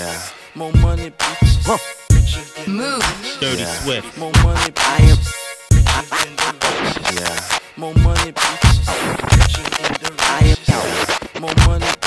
Yeah. More money, bitches. Huh. Move. Dirty Swift. More money, bitches. I am. Yeah. More money, bitches. I am. More money.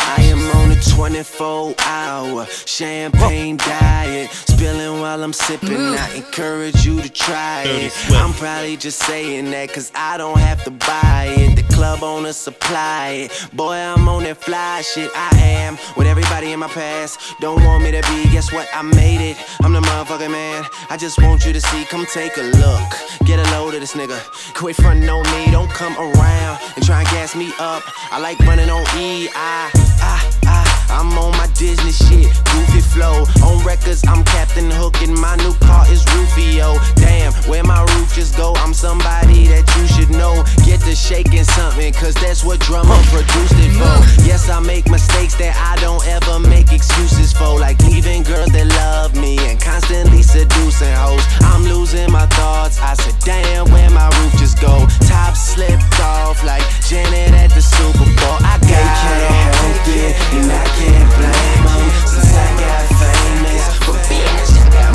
I am on a 24 hour champagne diet. Spilling while I'm sipping. I encourage you to try it. Swift. I'm probably just saying that cause I don't have to buy it. The club owner supply it. Boy, I'm on that fly shit. I am with everybody in my past. Don't want me to be, guess what? I made it. I'm the motherfucking man. I just want you to see. Come take a look. Get a load of this nigga. Quit frontin' on me. Don't come around and try and gas me up. I like running on E. I, I, I. I'm on my Disney shit, goofy flow. On records, I'm Captain Hook, and my new car is Rufio. Damn, where my roof just go? I'm somebody that you should know. Get to shaking something, cause that's what drummer produced it for. Yes, I make mistakes that I don't ever make excuses for. Like leaving girls that love me and constantly seducing hoes. I'm losing my thoughts. I said, damn, where my roof just go? Top slipped off like Janet at the Super Bowl. I got can't help it, and I can't blame 'em since I got famous. But bitch, I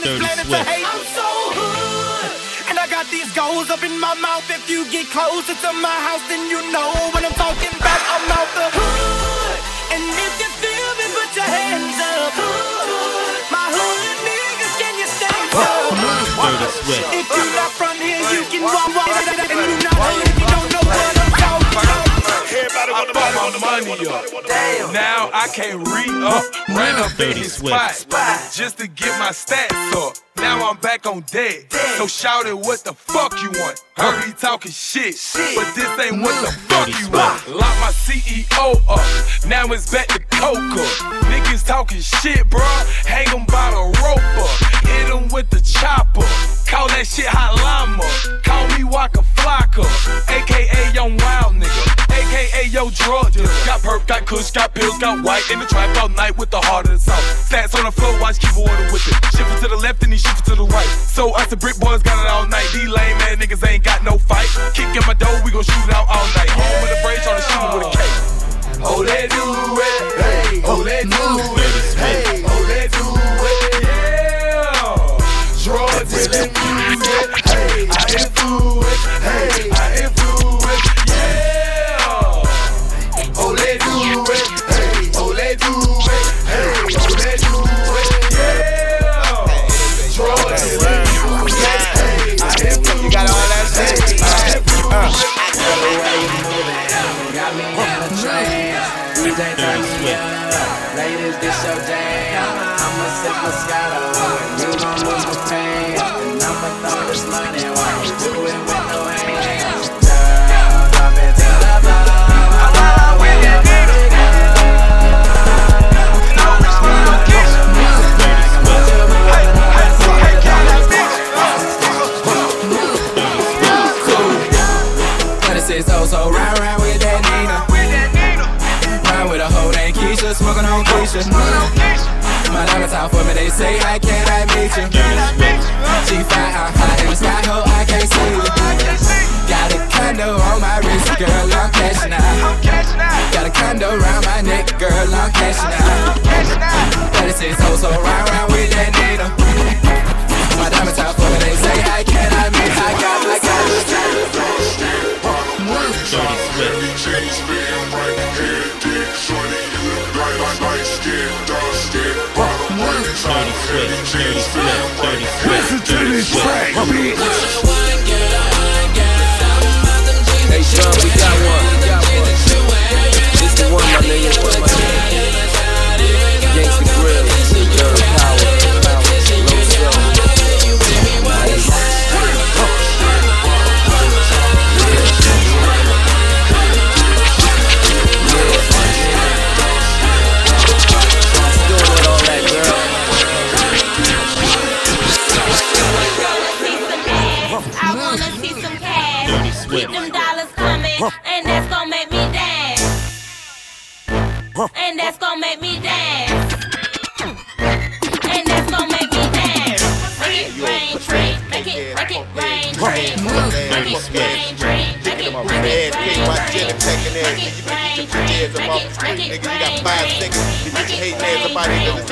man is planning to hate. I'm so hood. And I got these goals up in my mouth. If you get closer to my house, then you know what I'm talking about. I'm out the hood. And if you feel me, put your hands up. Hood. My hood niggas, can you stand up? Dirty Swift. If you not from here, you can walk, walk, and you not hood I bought my money up. Now I can't re up. Ran up in Dirty his spot just to get my stats up. Now I'm back on deck. So shout it, what the fuck you want? Heard he talking shit, shit, but this ain't what the fuck you want. Lock my CEO up. Now it's back to Coca. Niggas talking shit, bruh. Hang 'em by the rope up. Hit 'em with the chopper. Call that shit hot llama. Call me Waka Flocka. AKA Young Wild Nigga. AKA Yo Drug Dealer. Got perp, got kush, got pills, got white. In the trap all night with the heart of the south. Stats on the floor, watch keep order with it. Shift to the left and he shift to the right. So us the brick boys got it all night. These lame ass niggas ain't got no fight. Kick in my door, we gon' shoot it out all night. Home with a brace on the shooter with a K. Oh, they do it. Hey, oh, they do it. Hey, oh, they do it. Yeah. Drugs the music. Hey, I influence. Hey, I influence. Uh. Ladies, this. I'ma sip Moscato. You gon' my pain. And I'ma throw this money while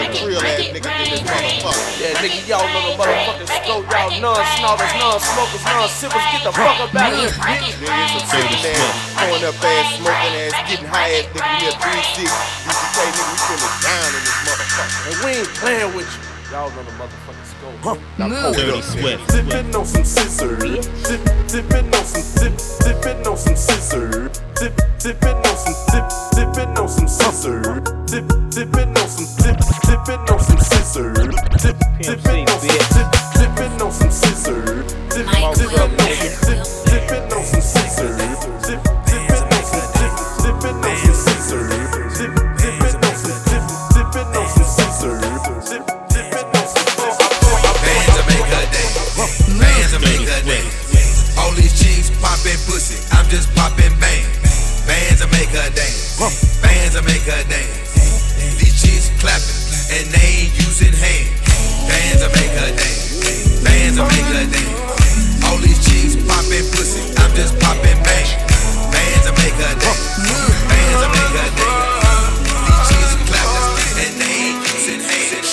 of here. This is real ass nigga in this motherfucker. Yeah, nigga, y'all know the motherfucking scope. Y'all non-snorters, non-smokers, non-sippers. Get the fuck up out of here, bitch. Nigga, it's some sitting ass, pouring up ass, smoking ass, getting high ass nigga. We a 3 6. UGK nigga, we feeling down in this motherfucker. And we ain't playing with you. Y'all know the motherfucking scope. Now hold Dirty up, Swift. Sippin' on some scissors. Sip, sippin' on some sip, sippin' on some scissors. Sip, sippin' on some sip, sippin' on some scissors. Sip, sippin' on some sip, sippin' on some scissors. Sip, sippin' on some sip, sippin' on some scissors. Sip, sippin' on some sip, sippin' on I'm just poppin' bang. Bands to make her dance. Bands to make her dance. These chicks clapping and they ain't using hands. Bands to make her dance. Bands to make her dance. All these chicks poppin' pussy. I'm just poppin' bang. Bands to make her dance. Bands to make her dance. These chicks clapping and they ain't using hands.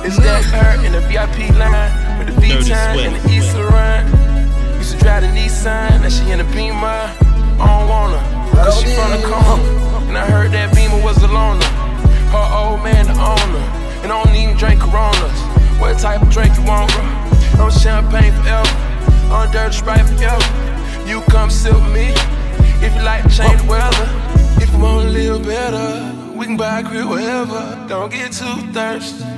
It's that her in the VIP line with the Dirty V-Time and the East run. Drive the Nissan, now she in the Beamer. I don't want her, cause she from the corner. And I heard that Beamer was the loner. Her old man the owner. And I don't even drink Coronas. What type of drink you want, bro? I'm champagne forever. I'm dirty sprite forever. You come sit with me if you like to change the weather. If you wanna live better, we can buy a crib wherever. Don't get too thirsty.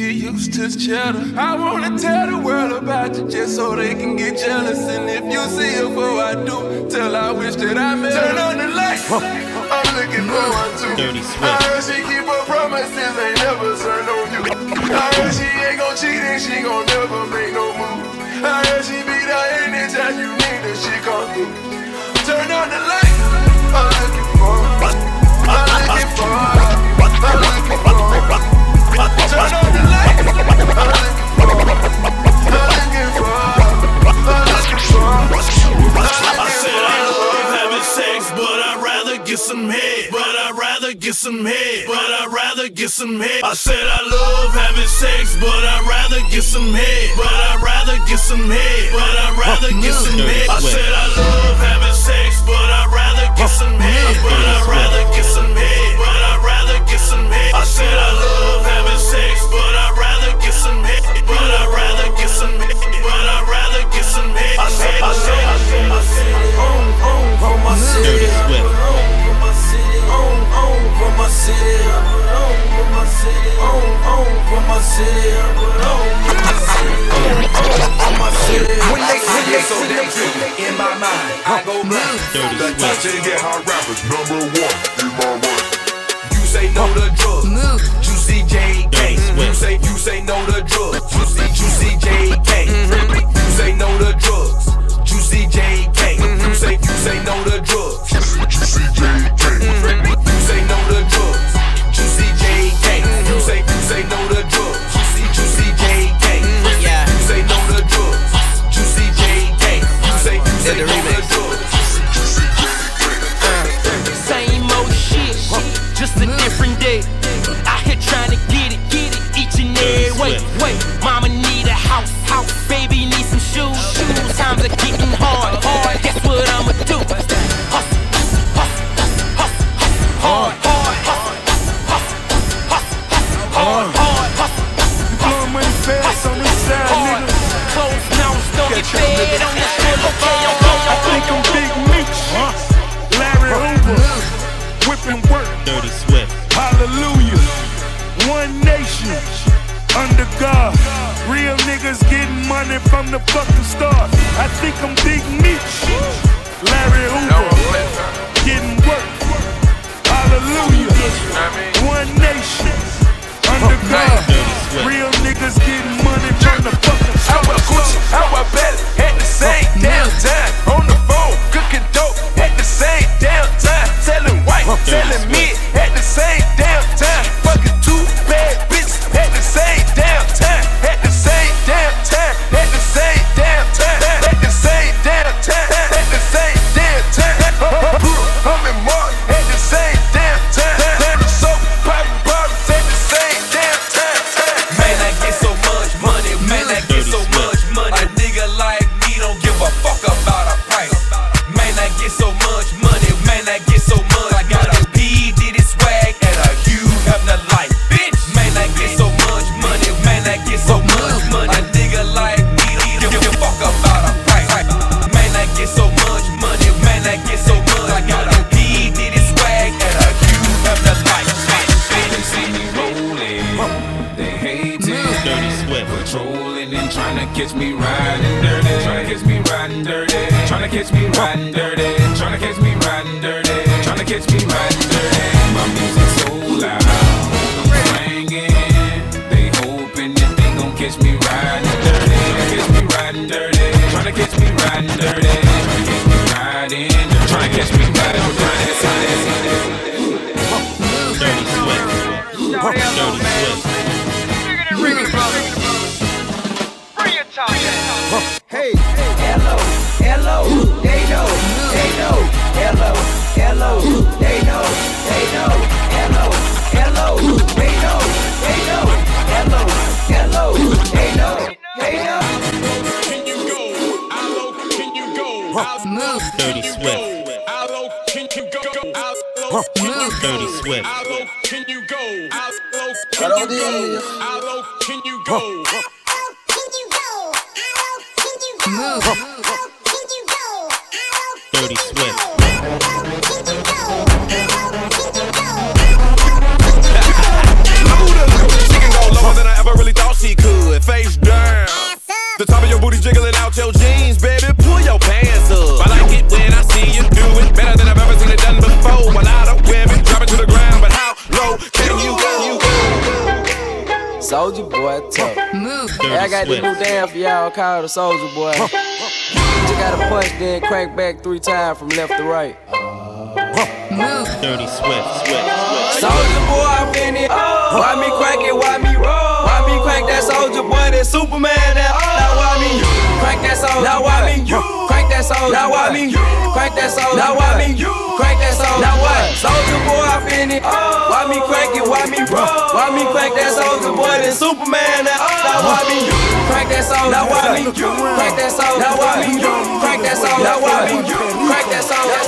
Get used to cheddar. I wanna tell the world about you just so they can get jealous. And if you see her before I do, tell I wish that I met. Turn on the lights. I'm looking for one too. Dirty Swift. I heard she keep her promises, ain't never turn on you. I heard she ain't gon' cheat and she gon' never make no move. I heard she be there anytime you need her, she come through. Turn on the lights. I'm looking for her. I'm looking for. I'm looking for I I some head. But I'd rather get some head. But I'd rather get some head. I said I love having sex, but I'd rather get some head. But I'd rather get some head. But I'd rather get some head. I said I love having sex, but I'd rather get some head. But I'd rather get some head. But I'd rather get some head. I said I love having sex, but I'd rather get some head. But I'd rather get some head. But I'd rather get some head. I said I said I said I said on on from my city. Dirty Swift. On from my city. On on from my city. On from my city. On on from my city. On from my city. On on from my city. When they when they so damn tricky, in my mind, I go blind. Dirty The Swift. touch and get hot rappers, number one in my mind. You say no to drugs, Juicy JK. Dirty mm-hmm. mm-hmm. You say you say no to drugs, Juicy Juicy JK. Mm-hmm. You say no to drugs, Juicy JK. You say you say no to drugs, Juicy JK. You say no to drugs, Juicy JK. You say you say no to drugs, Juicy Juicy JK. Yeah. You say no to drugs, Juicy JK. You say you say no to drugs. Tryna catch me riding dirty. Tryna catch me riding dirty. Tryna catch me riding dirty. Tryna catch me riding dirty. Tryna catch me riding hello, they know, they know, hello, hello, they know, they know, hello, hello, they know, they know, hello, hello, they know, they know. Can you go? How low can you go? How Dirty Swift. how low can you go? How low Dirty Swift. how low can you go? How low can you go? How low can you go? Got this new dance for y'all called the Soldier Boy. You gotta punch, then crank back three times from left to right. Dirty Swift. Swift. Soldier boy, I'm in it. Why me crank it? Why me roll? Why me crank that soldier boy? That Superman? Crank that soldier? Now why me crank that soldier? Now why me crank that soldier? Now what? Soldier boy, I'm in it. Why me oh. crank it? Why me roll? Why me crank that soldier boy? Oh. That Superman? That now why me crank that soldier? Now why me crank that soldier? Now why me crank that soldier? Now why me crank that soldier?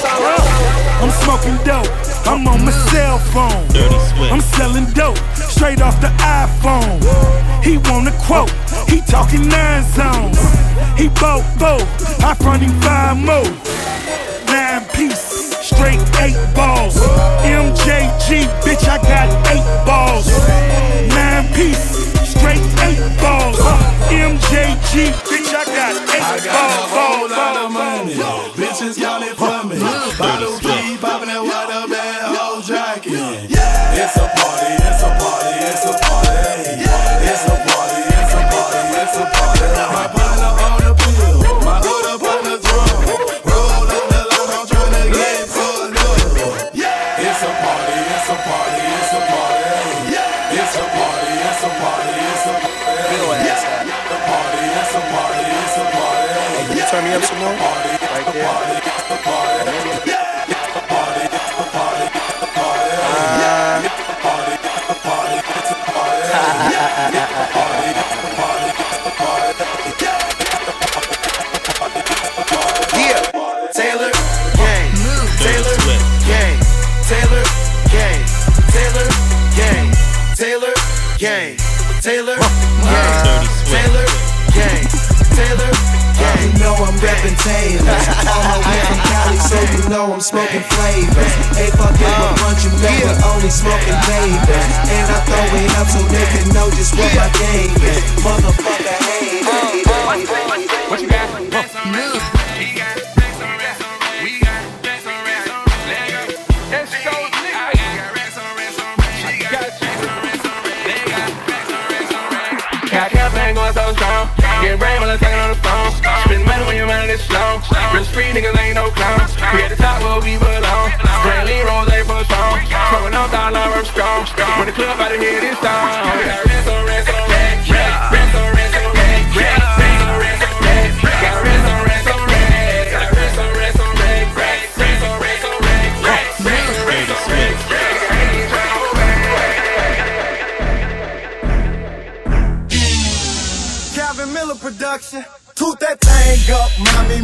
I'm smoking dope. I'm on my cell phone. Dirty Swift. I'm selling dope straight off the iPhone. He want a quote. He talking nine zones. He bought both. I front him five more. Nine piece, straight eight balls. MJG, bitch, I got eight balls. Nine piece, straight eight balls. MJG, bitch, I got eight I balls. got a whole lot of money. balls. Bitches got it for me. Bottle All my Cali, so you know I'm smoking flavor. Ain't fucking with bunch only smoking baby. And I throw it up so they can know just what my game is. Motherfucker, hey, hey, hey. What you got? Got campaign going so strong. Get brain while I'm talking on the slow. Risk free niggas ain't no clowns. We at the top where we belong. Lean rolls ain't for strong. Smoking on dollar work strong. When the club out of here this time.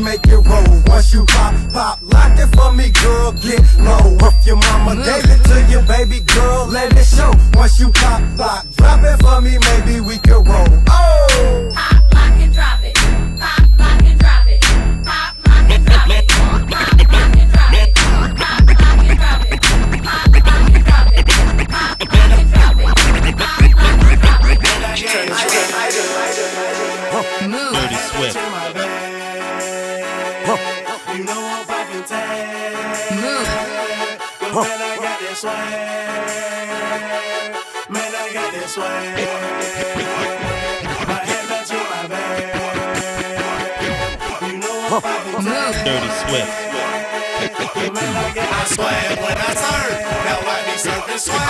Make it roll. Once you pop, pop, lock it for me, girl, get low. If your mama gave it to your baby girl, let it show. Once you pop, pop, drop it for me, maybe we can roll. Oh! Dirty Swift. I swag when I turn. Now I be surfing swag.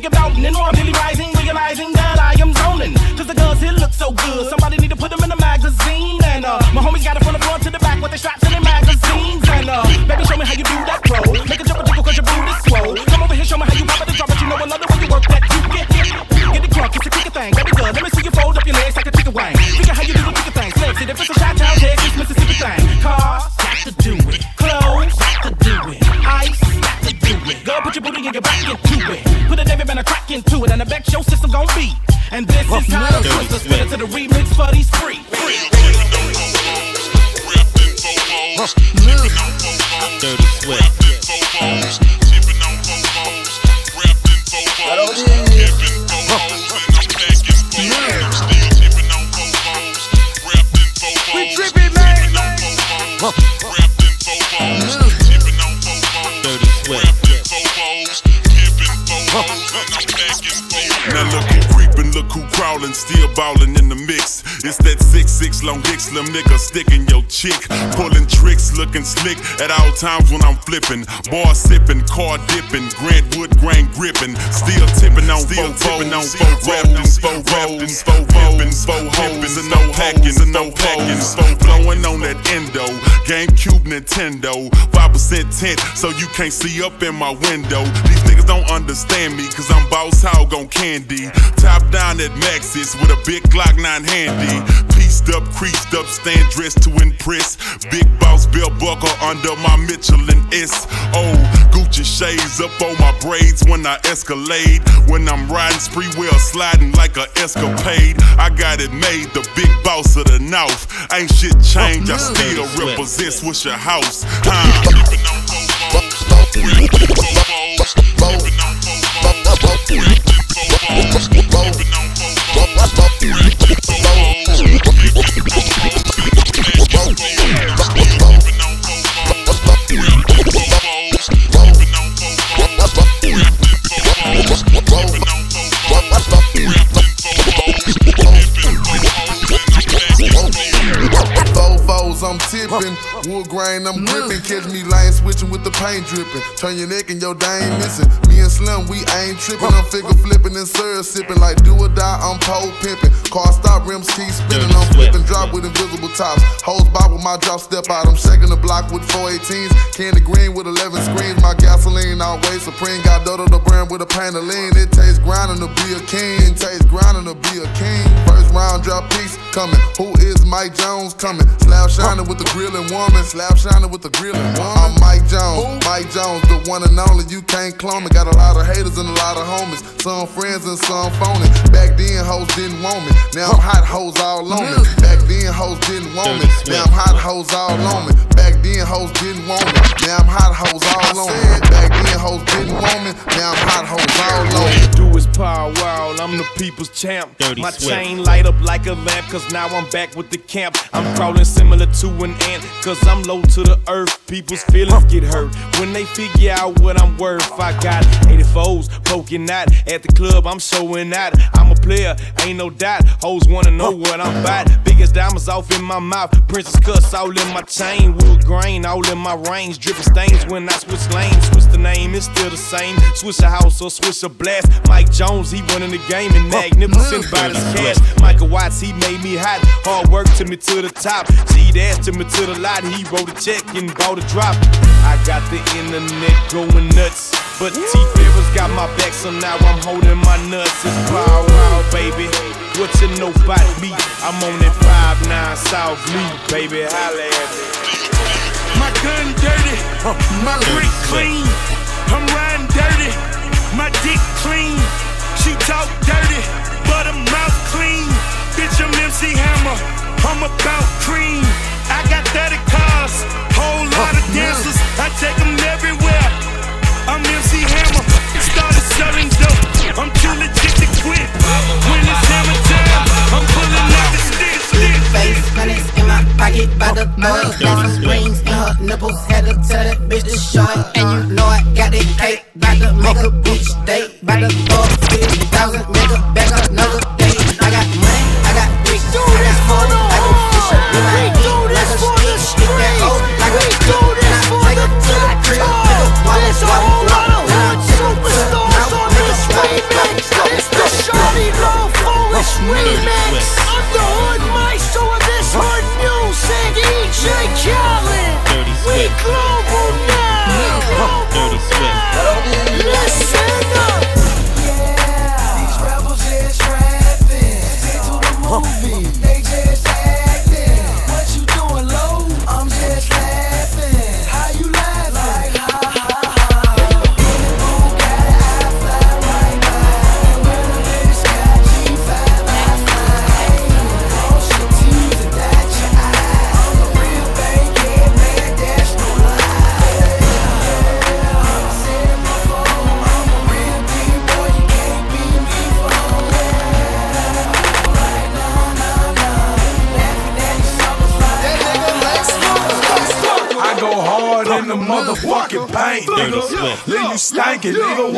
Morning. Think about and I'm dick nigga sticking your chick, pulling tricks, looking slick at all times when I'm flippin'. Bar sippin', car dippin', Grant Wood grain grippin', still tippin' on still tippin' on four rapping, four rapping, four rapping, four hoes and no packin', and no packin', four blowin' on that endo, GameCube Nintendo, five percent tint, so you can't see up in my window. These niggas don't understand me, cause I'm boss hog on candy. Top down at Maxis with a big Glock 9 handy. Up, creased up, stand dressed to impress. Big boss belt buckle under my Michelin S. Oh, Gucci shades up on my braids when I escalade. When I'm riding spree wheel sliding like a escapade. I got it made, the big boss of the north. Ain't shit changed, I still represent Swishahouse. Huh. Fofos, I'm tipping. Wood grain, I'm mm. gripping. Catch me lying, switching with the paint dripping. Turn your neck and your dang missing. Me and Slim, we ain't tripping. I'm figure flipping and syrup sipping. Like do or die, I'm pole pimping. Car stop, rims keep spinning. I'm flipping, drop with invisible tops. Hoes bob with my drop, step out. I'm shaking the block with 418s. Candy green with 11 screens. My gasoline always supreme. Got Dodo the brand with a pain of lean. It tastes grinding to be a king. Tastes grinding to be a king. First round drop piece coming. Who is Mike Jones coming? Slab shining with the grilling woman. Slab shining with the grilling woman. I'm Mike Jones. Mike Jones, the one and only, you can't clone me. Got a lot of haters and a lot of homies. Some friends and some phony. Back then, hoes didn't want me. Now I'm hot hoes all on me. Back then, hoes didn't want me. Now I'm hot hoes all on me. Back then, hoes didn't want me. Now I'm hot hoes all on me. Back then, hoes didn't want me. Now I'm hot hoes all on me. Do is power wow, I'm the people's champ. Dirty My Swift. chain light up like a lamp, cause now I'm back with the camp. I'm crawling similar to an ant, cause I'm low to the earth. People's feelings get hurt when they figure out what I'm worth. I got 84s poking out at the club, I'm showing out. I'm a player, ain't no doubt. Hoes wanna know what I'm about. Biggest diamonds off in my mouth, princess cuss all in my chain. Wood grain all in my range, dripping stains when I switch lanes. The name, it's still the same. Switch a house or switch a blast. Mike Jones, he running the game and magnificent by his cash. Michael Watts, he made me hot. Hard work to me to the top. G dash to me to the lot. He wrote a check and bought a drop. I got the internet going nuts. But T Farris got my back, so now I'm holding my nuts. It's power wow, baby. What you know about me? I'm on that 5-9 South Lee, baby. Holla at me. Gun dirty, my brick clean. I'm riding dirty, my dick clean. She talk dirty, but her mouth clean. Bitch, I'm MC Hammer, I'm about cream. I got 30 cars, whole lot of dancers. I take them everywhere. I'm MC Hammer, started selling dope. I'm too legit to quit. When it's hammer time, I'm pulling out the stick, stick. Face hundreds in my pocket by the bug. Got some rings in her nipples. Had to tell that bitch to shut. And you know I got that cake. Got to make a bitch date. By the fuck, 50,000, make a bag another day. I got money, I got bricks, I got phone. I go fishing with my dick like a stick. Stick that hoe like a stick. And I take her to the crib. Make her walk, Remix. I'm the hood maestro of this hood music. DJ Khaled. We global now. Dirty Swift. Listen up. Yeah. These rebels just rapping. Stick to the movie. You stankin', nigga.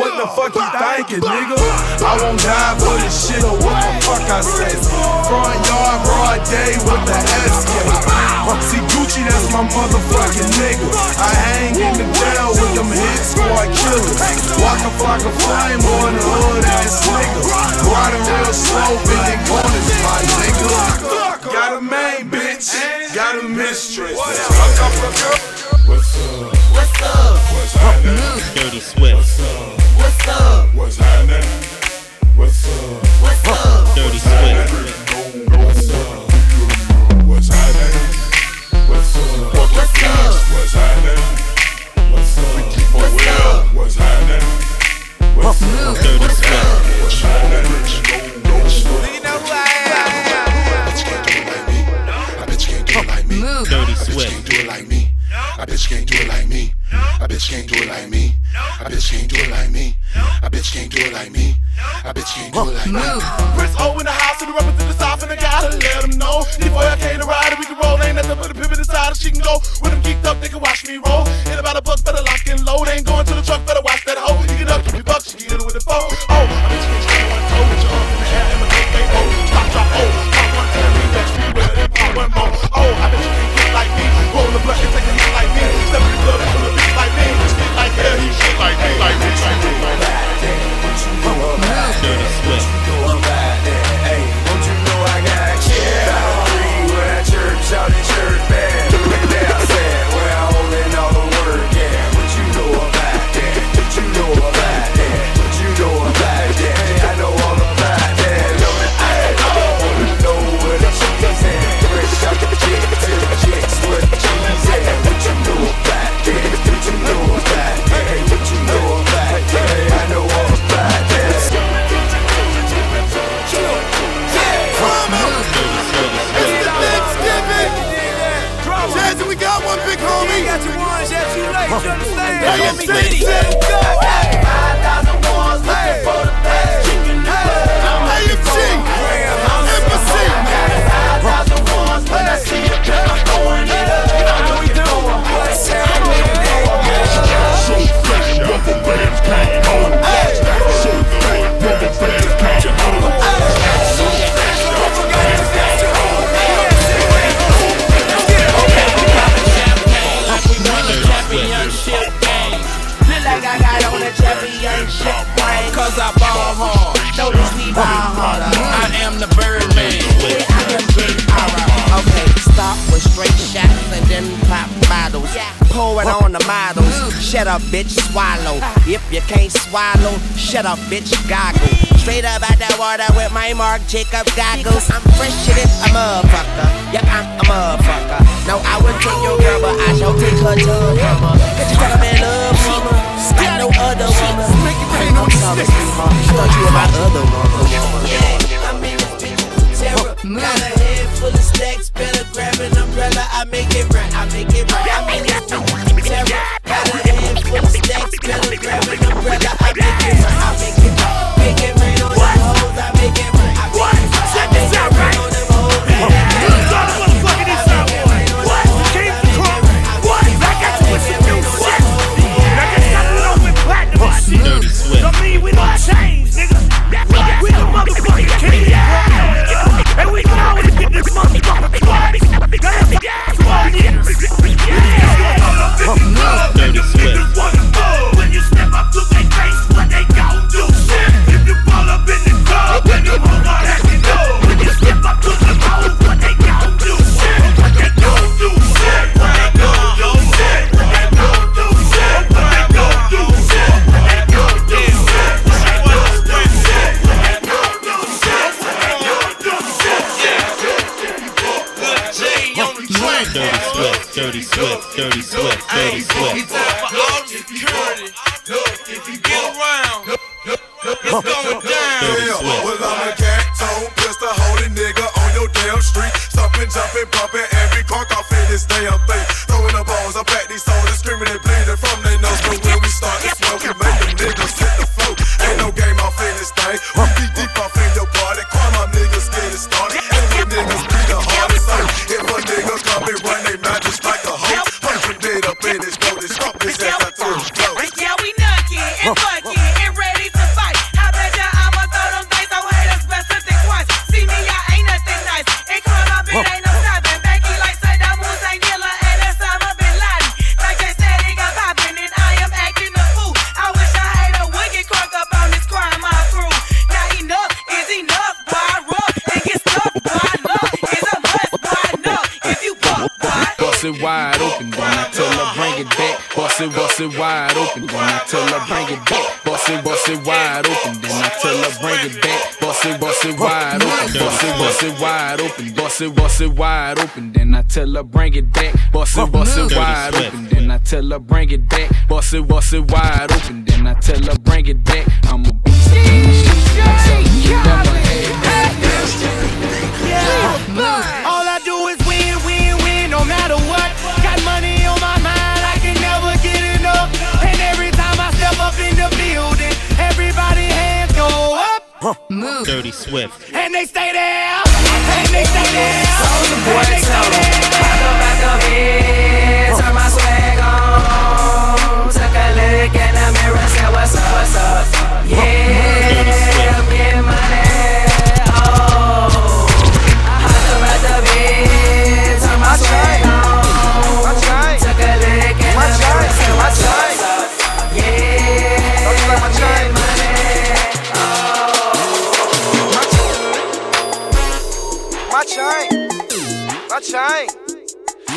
Check out bust it wide open, then I tell her bring it back. Bust it, bust it wide open, then I tell her bring it back. Bust it, bust it wide open, bust it, bust it wide open, bust it, bust it wide open, then I tell her bring it back. Bust it, bust it wide open, then I tell her bring it back. Bust it, bust it wide open, then I tell her bring it back. I'm a beast. Dirty Swift. And they stay there. And they stay there. Soldier boy, tell them. Pop up back up here, turn my swag on. Took a look in the mirror, said what's up, what's up. Yeah, get money. chain,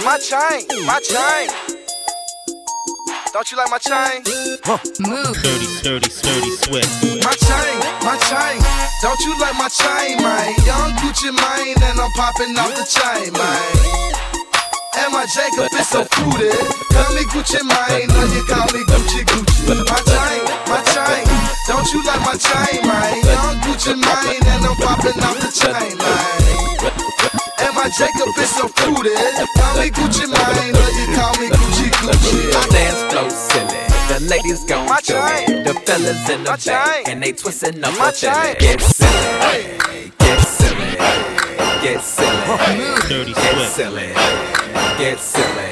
my chain, my chain. Don't you like my chain? Huh. Move. Dirty, dirty, dirty sweat. My chain, my chain. Don't you like my chain, man? Young Gucci Mane, and I'm popping off the chain, man. And my Jacob is so fruited. Call me Gucci Mane, or you call me Gucci Gucci. My chain, my chain. Don't you like my chain, man? Young Gucci Mane, and I'm popping off the chain, man my Jacob is so fruited. Call me Gucci Mane, or you call me Gucci Gucci. My dance flow silly. The ladies gon' do it. The fellas in the my back, and they twisting up my chain. Get silly, hey. get silly, hey. get silly, hey. Dirty get silly, get silly,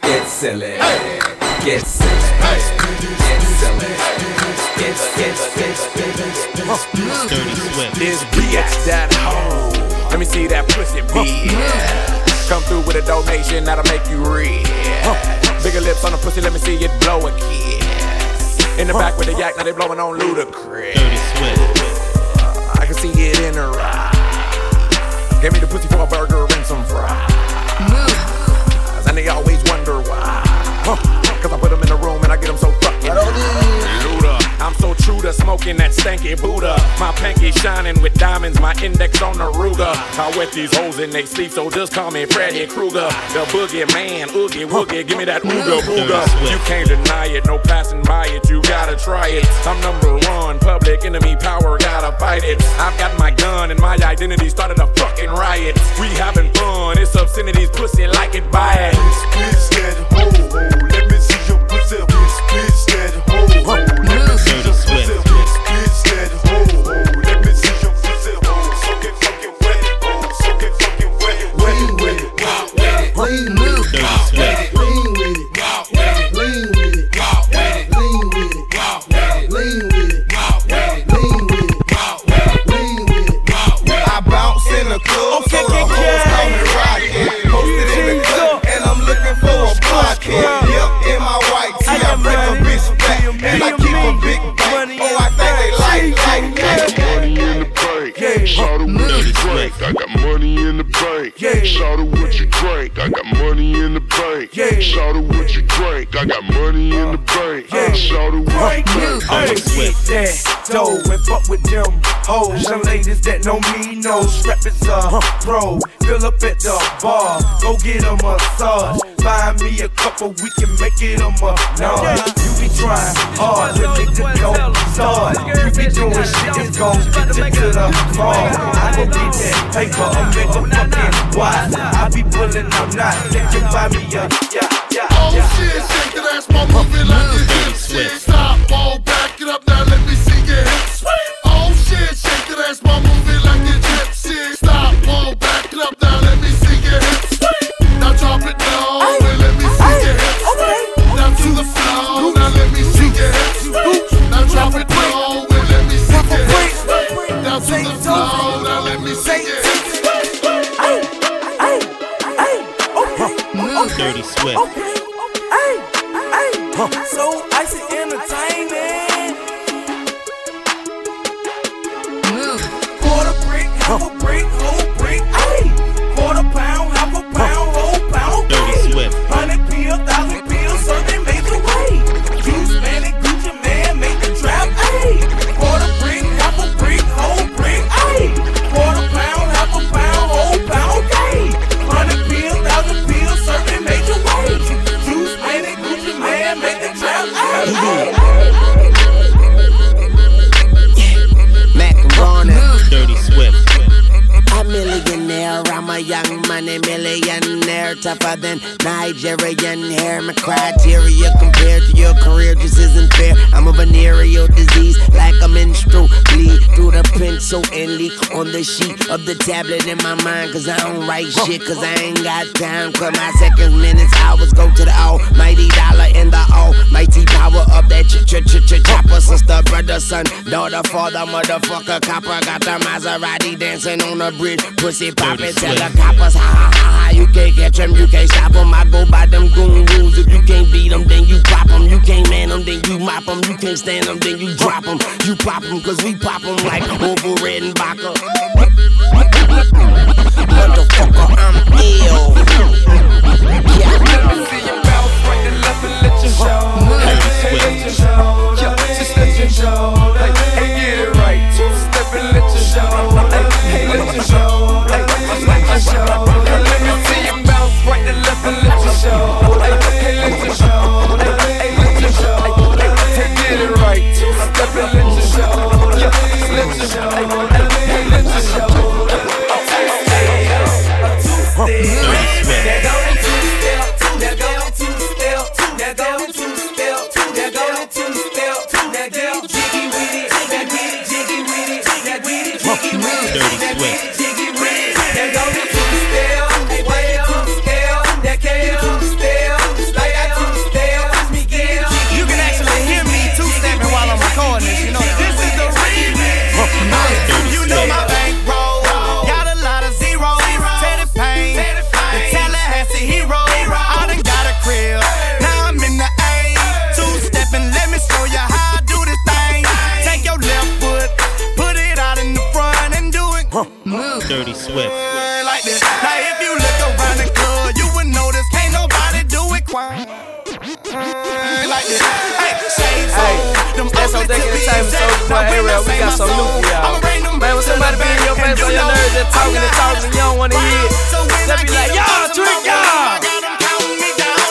get silly, get silly, get silly. Get, silly, get, silly, get, get, get. Dirty Swift. get bitch get hoe. Let me see that pussy bitch. Come through with a donation that'll make you rich. Bigger lips on the pussy, let me see it blow a kiss. In the back with the yak, now they blowing on Ludacris. Dirty Swift. I can see it in her eyes. Give me the pussy for a burger and some fries. And they always wonder why. Cause I'm so true to smoking that stanky Buddha. My pinky shining with diamonds, my index on the Ruger. I wet these hoes in they sleep, so just call me Freddy Krueger. The boogie man, oogie woogie, give me that ooga booga. You can't deny it, no passing by it, you gotta try it. I'm number one, public enemy power, gotta fight it. I've got my gun and my identity started a fucking riot. We having fun, it's obscenities, pussy like it, buy it. Bitch, that hoe, hoe. Let me see your pussy. Bitch, bitch, that hoe, hoe. Wet. Lean ladies that know me know strap is a pro. Fill up at the bar, go get a massage. Find me a couple, we can make it a massage. You be trying hard, the nigga don't start. You be doing shit that's gon' get you to the bar. I go get that paper, I'm make a fucking wise. I be pulling, I'm not. Can you buy me a yeah, yeah, Oh shit, shake that ass, my movie like you did shit. Pencil and leak on the sheet of the tablet in my mind. Cause I don't write shit, cause I ain't got time. Cause my seconds, minutes, hours go to the almighty dollar in the almighty power of that ch ch ch ch chopper. Sister, brother, son, daughter, father, motherfucker, copper. Got the Maserati dancing on the bridge. Pussy poppin', tell the coppers, ha ha ha ha. You can't catch them, you can't stop them. I go by them goon rules. If you can't beat them, then you pop them. You can't man them, then you mop them. You can't stand them, then you drop them. You pop them, cause we pop them like over Motherfucker, I'm ill. Yeah. See your mouth right left and let you show. Hey, let you show. Just you show. Hey, get it right. You show. Hey, you show. Hey, you show. Let me see your mouth right left and you show. Hey, you show. Hey, you show. Hey, get it right. Two step and let you show. Just let you J-Rail, we got some new for y'all. Man, when somebody be in your face on your nerves and talking and talking, and you don't wanna hear it. They be like, y'all, trick y'all.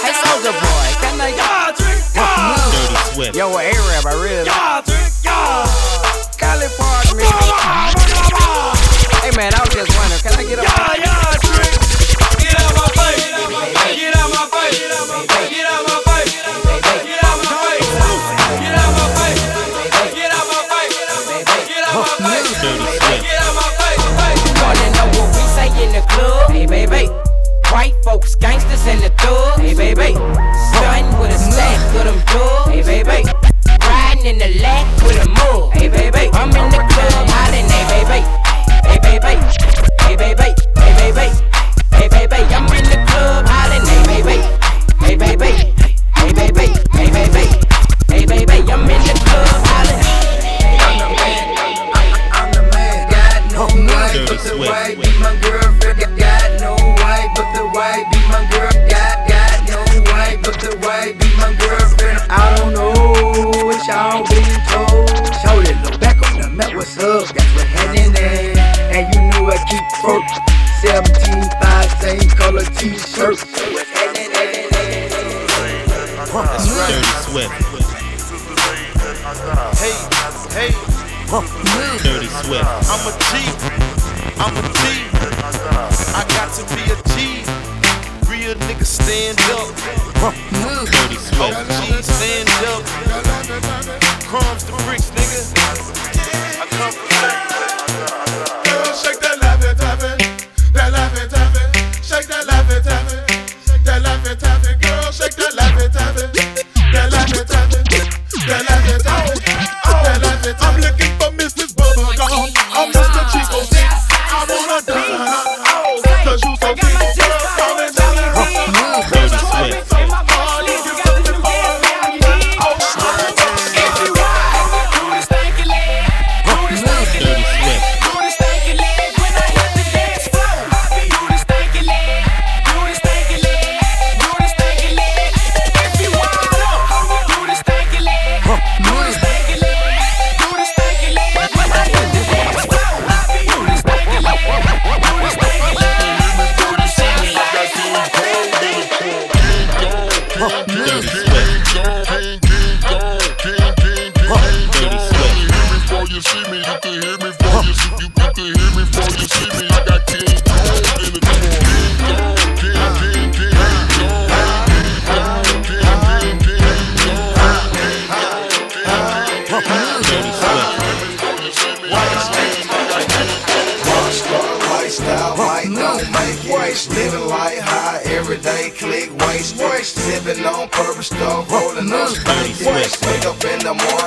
Hey, soldier boy, can I y'all trick y'all? Yo, well, A-Rap, I really. Y'all trick y'all. Golly, pardon. Hey, man, I was just wondering, can I get a. Y'all, y'all. Hey, baby. White folks, gangsters, and the thugs. Hey, baby. Stunning with a stack of them drugs. Hey, baby. Riding in the lack with a mug. Hey, baby. I'm in I'm a G. I'm moist. On purpose, stuff, rolling up. Dirty. Wake up in the morning.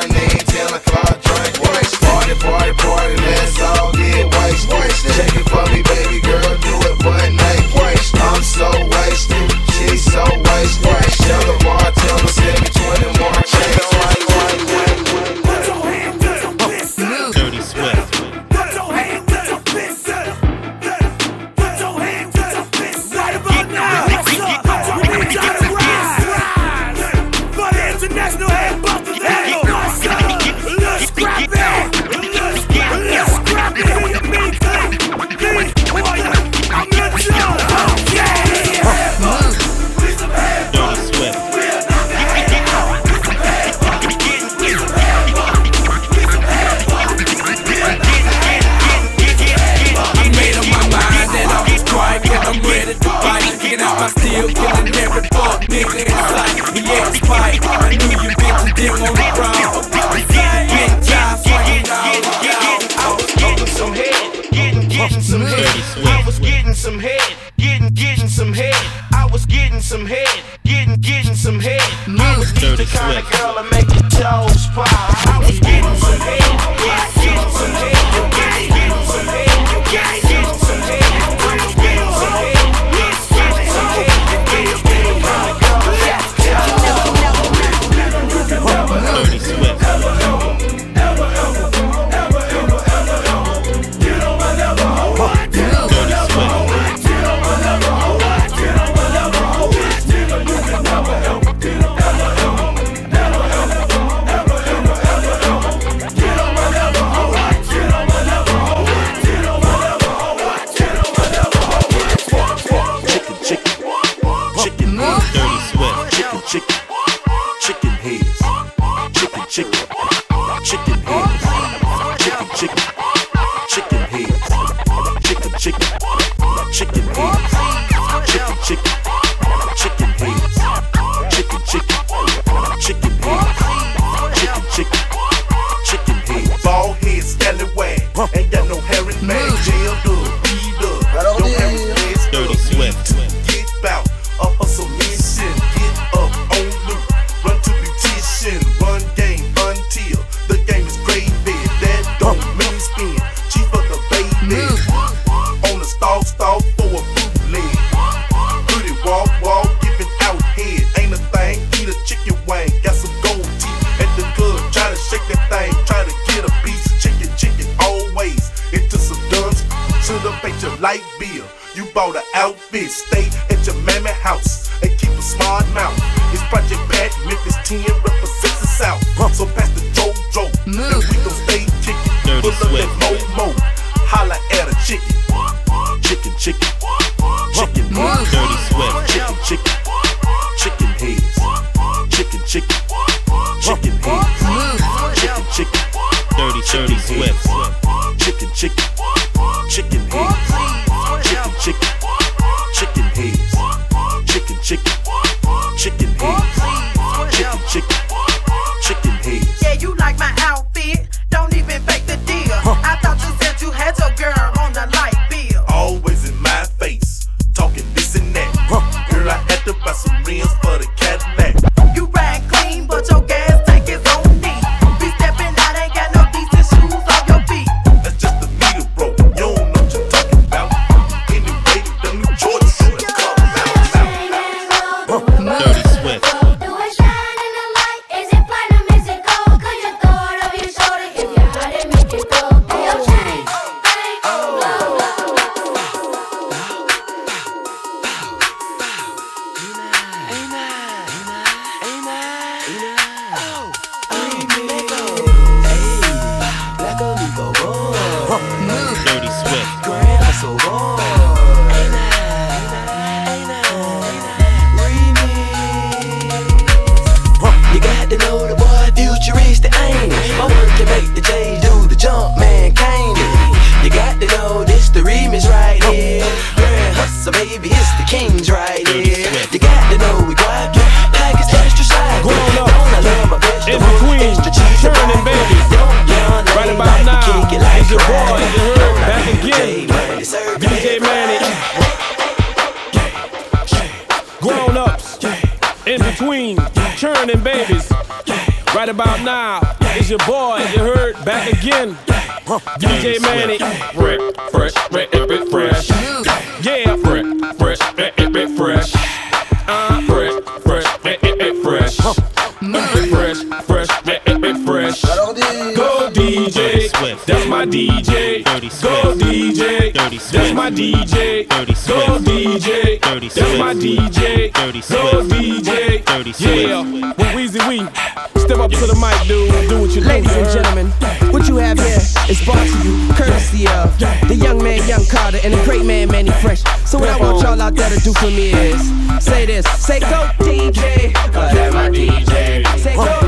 Go DJ That's my DJ. Go DJ. That's my DJ. Go DJ. That's my DJ. Go DJ. Yeah. Well, Weezy, we step up to the mic, dude. Do what you do. Ladies and gentlemen, what you have here is brought to you courtesy of the young man, Young Carter, and the great man, Mannie Fresh. So what I want y'all out there to do for me is say this. Say go DJ. That's my DJ. Say go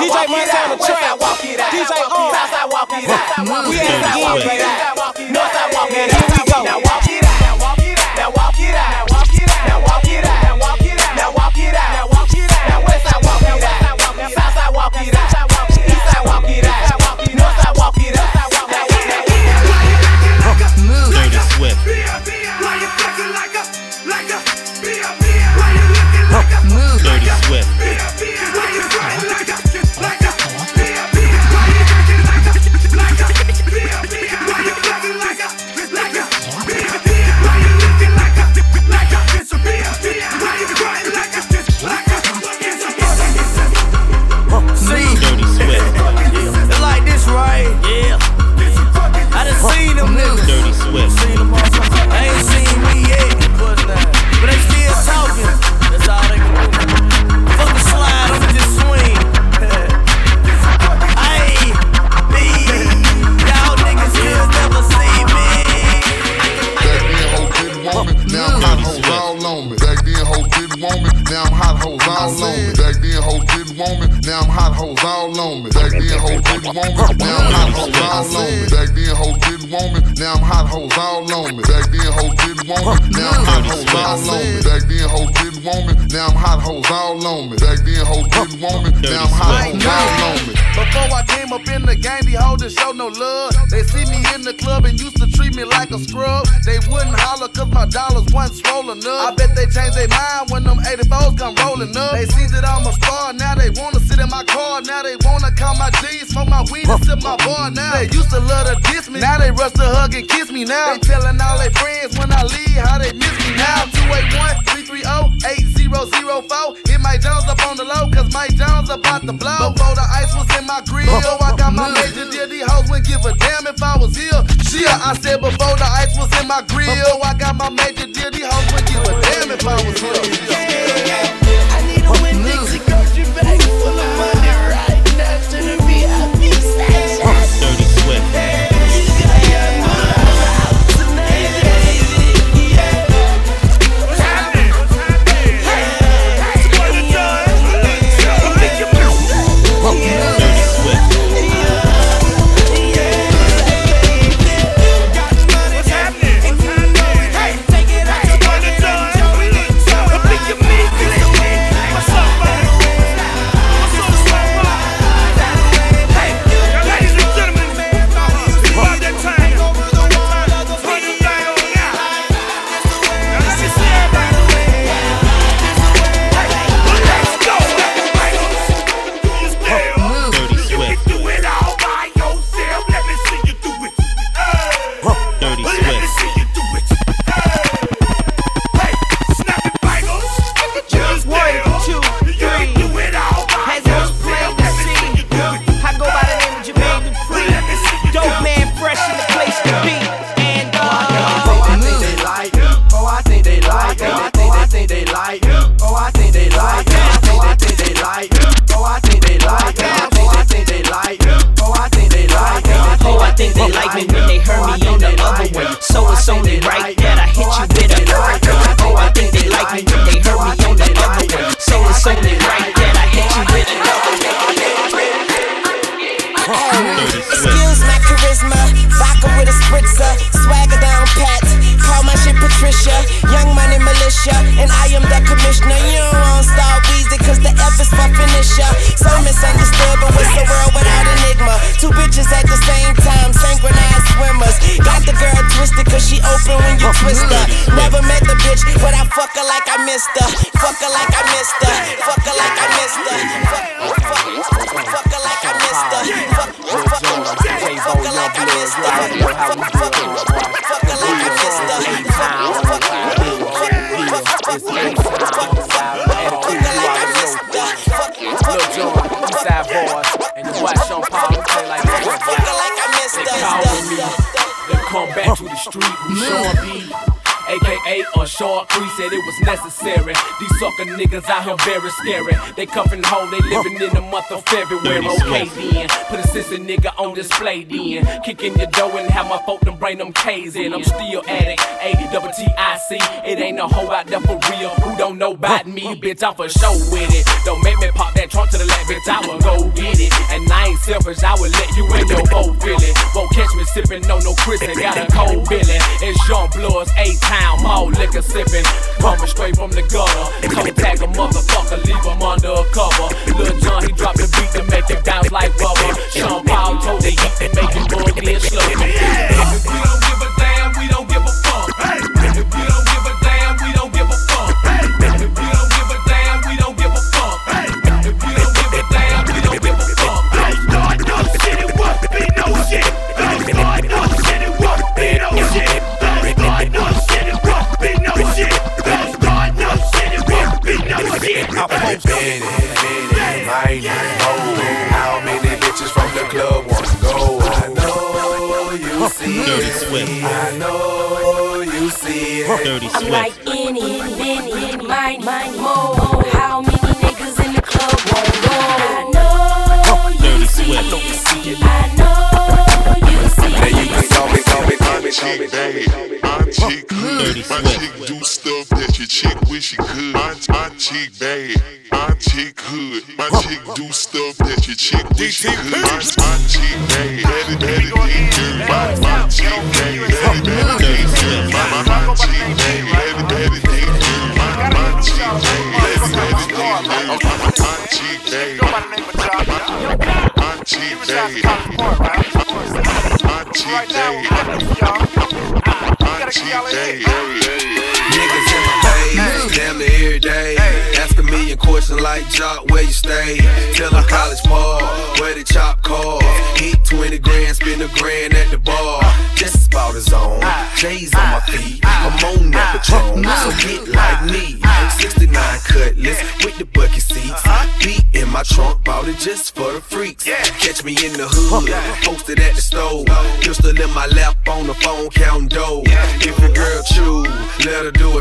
out. DJ Montana Trap. DJ R. Southside walk it out. We at it again. Northside walk it out. Here we go. hoes all on me. Back then, hoes didn't want me. Now I'm hot, all on me. Before I came up in the game, the hoes didn't show no love. They see me in the club and used to treat me like a scrub. They wouldn't holler dollars once rolling up. I bet they change their mind when them 84s come rolling up. They see that I'm a star, now they wanna sit in my car, now they wanna call my jeans smoke my weed and sip my bar. Now they used to love to diss me, now they rush to hug and kiss me. Now they telling all their friends when I leave how they miss me. Now 281 330 8004. Hit my Jones up on the low, cause my Jones about to blow. Before the ice was in my grill, I got my major deal. These hoes wouldn't give a damn if I was here. Shit, I said before the ice was in my grill, I got my major deal. These hoes would give a damn if I was here. said it was necessary. These sucker niggas out here very scary. They cuffin' hole, they living in the month of February. Okay then, put a sissy nigga on display then. Kicking your door and have my folk them brain them K's in. I'm still at it. A double T I C. It ain't a hoe out there for real who don't know about me. Bitch, I'm for sure with it. Don't make me pop that that trunk to the left, bitch, I will go get it. And I ain't selfish, I will let you in your boat, Billy. Won't catch me sipping no no Chris, they got a cold Billy. It's Jean Blood's A Town, mall liquor sipping. Coming straight from the gutter. Toe tag a motherfucker, leave him under a cover. Lil Jon, he dropped the beat to make it bounce like rubber. Sean Paul told the heat to make it ugly and slumpy. like where you stay. Tell them college ball, where the chop call. Heat 20 grand, spend a grand at the bar. Just about a zone. J's on my feet. I'm on that patrol. So get like me. 69 cutlass with the bucket seats. Beat in my trunk, bought it just for the freaks. Catch me in the hood, posted at the store. Pistol in my lap,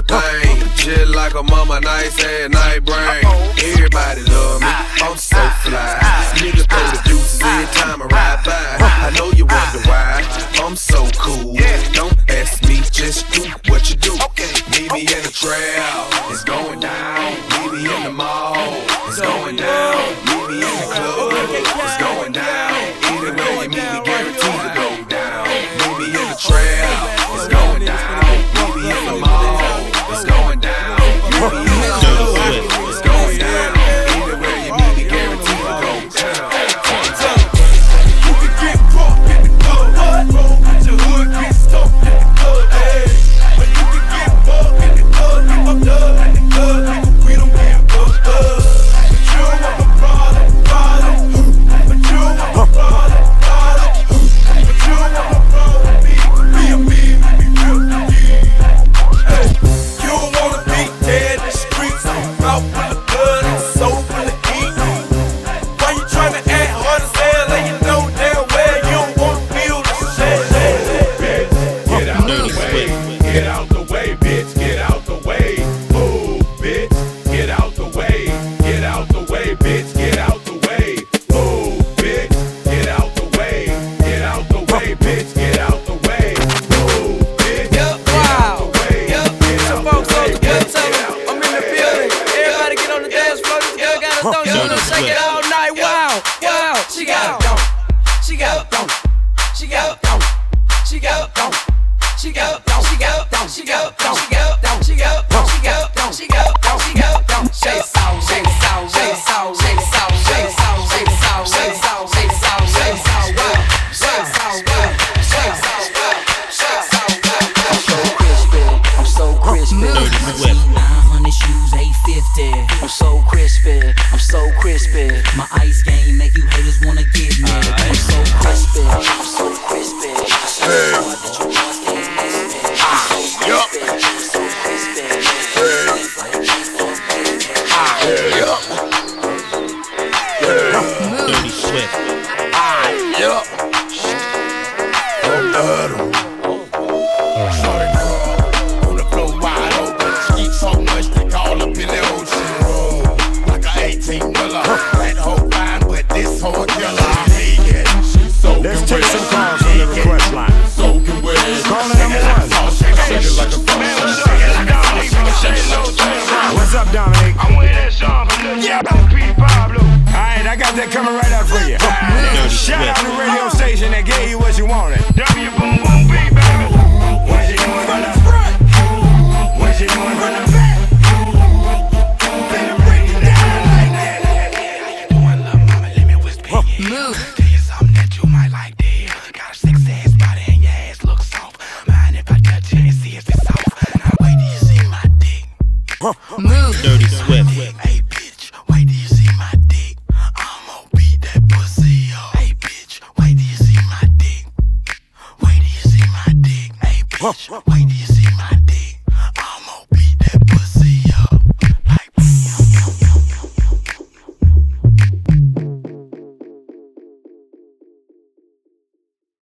thing. Like a mama, nice ass night brain. Everybody love me, I'm so fly. Niggas throw the deuces every time I ride by. I know you wonder why, I'm so cool. Don't ask me, just do what you do. Meet me in the trail, it's going down.